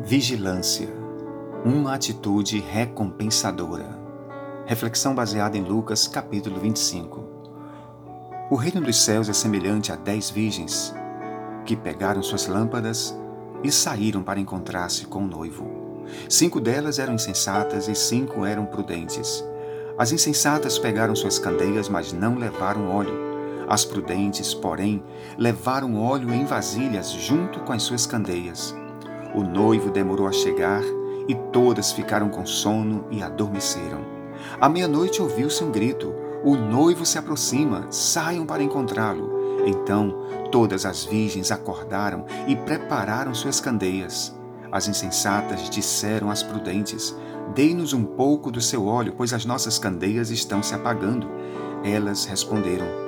Vigilância, uma atitude recompensadora. Reflexão baseada em Lucas, capítulo 25. O reino dos céus é semelhante a dez virgens que pegaram suas lâmpadas e saíram para encontrar-se com o noivo. Cinco delas eram insensatas e cinco eram prudentes. As insensatas pegaram suas candeias, mas não levaram óleo. As prudentes, porém, levaram óleo em vasilhas junto com as suas candeias. O noivo demorou a chegar e todas ficaram com sono e adormeceram. À meia-noite ouviu-se um grito: O noivo se aproxima, saiam para encontrá-lo. Então todas as virgens acordaram e prepararam suas candeias. As insensatas disseram às prudentes: Dei-nos um pouco do seu óleo, pois as nossas candeias estão se apagando. Elas responderam: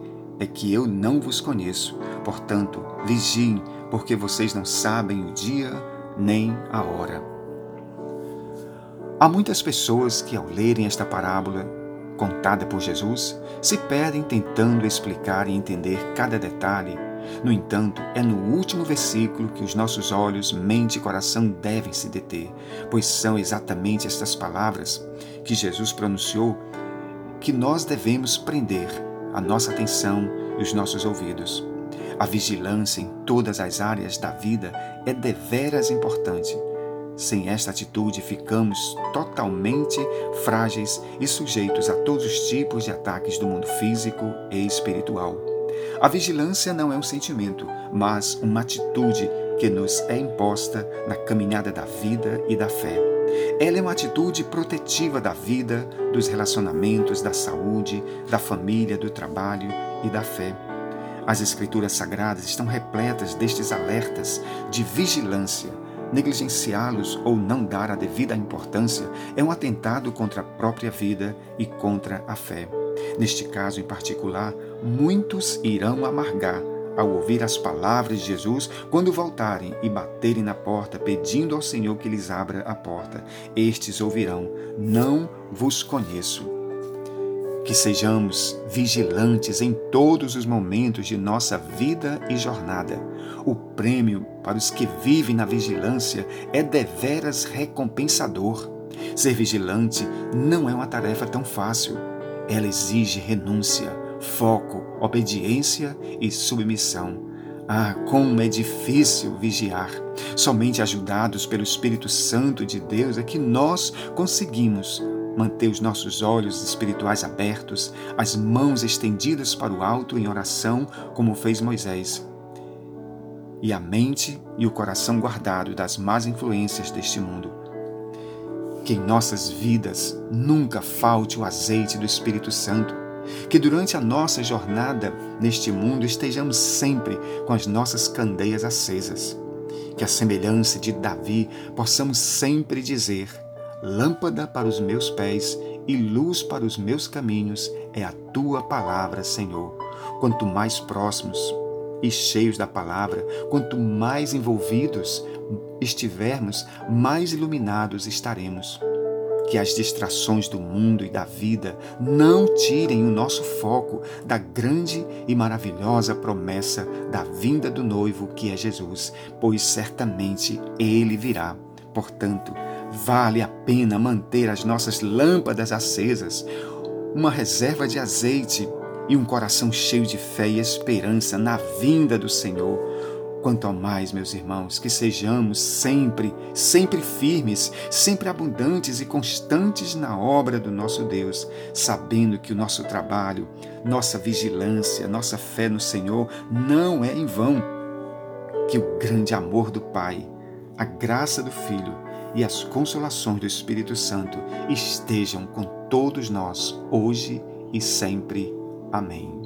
é que eu não vos conheço. Portanto, vigiem, porque vocês não sabem o dia nem a hora. Há muitas pessoas que, ao lerem esta parábola contada por Jesus, se perdem tentando explicar e entender cada detalhe. No entanto, é no último versículo que os nossos olhos, mente e coração devem se deter, pois são exatamente estas palavras que Jesus pronunciou que nós devemos prender a nossa atenção e os nossos ouvidos. A vigilância em todas as áreas da vida é deveras importante. Sem esta atitude, ficamos totalmente frágeis e sujeitos a todos os tipos de ataques do mundo físico e espiritual. A vigilância não é um sentimento, mas uma atitude que nos é imposta na caminhada da vida e da fé. Ela é uma atitude protetiva da vida, dos relacionamentos, da saúde, da família, do trabalho e da fé. As Escrituras Sagradas estão repletas destes alertas de vigilância. Negligenciá-los ou não dar a devida importância é um atentado contra a própria vida e contra a fé. Neste caso em particular, muitos irão amargar ao ouvir as palavras de Jesus quando voltarem e baterem na porta, pedindo ao Senhor que lhes abra a porta. Estes ouvirão: Não vos conheço. Que sejamos vigilantes em todos os momentos de nossa vida e jornada. O prêmio para os que vivem na vigilância é deveras recompensador. Ser vigilante não é uma tarefa tão fácil. Ela exige renúncia, foco, obediência e submissão. Ah, como é difícil vigiar! Somente ajudados pelo Espírito Santo de Deus é que nós conseguimos manter os nossos olhos espirituais abertos, as mãos estendidas para o alto em oração, como fez Moisés, e a mente e o coração guardado das más influências deste mundo. Que em nossas vidas nunca falte o azeite do Espírito Santo que durante a nossa jornada neste mundo estejamos sempre com as nossas candeias acesas. Que a semelhança de Davi possamos sempre dizer: Lâmpada para os meus pés e luz para os meus caminhos é a tua palavra, Senhor. Quanto mais próximos e cheios da palavra, quanto mais envolvidos estivermos, mais iluminados estaremos que as distrações do mundo e da vida não tirem o nosso foco da grande e maravilhosa promessa da vinda do noivo que é Jesus, pois certamente ele virá. Portanto, vale a pena manter as nossas lâmpadas acesas, uma reserva de azeite e um coração cheio de fé e esperança na vinda do Senhor Quanto mais, meus irmãos, que sejamos sempre, sempre firmes, sempre abundantes e constantes na obra do nosso Deus, sabendo que o nosso trabalho, nossa vigilância, nossa fé no Senhor não é em vão. Que o grande amor do Pai, a graça do Filho e as consolações do Espírito Santo estejam com todos nós, hoje e sempre. Amém.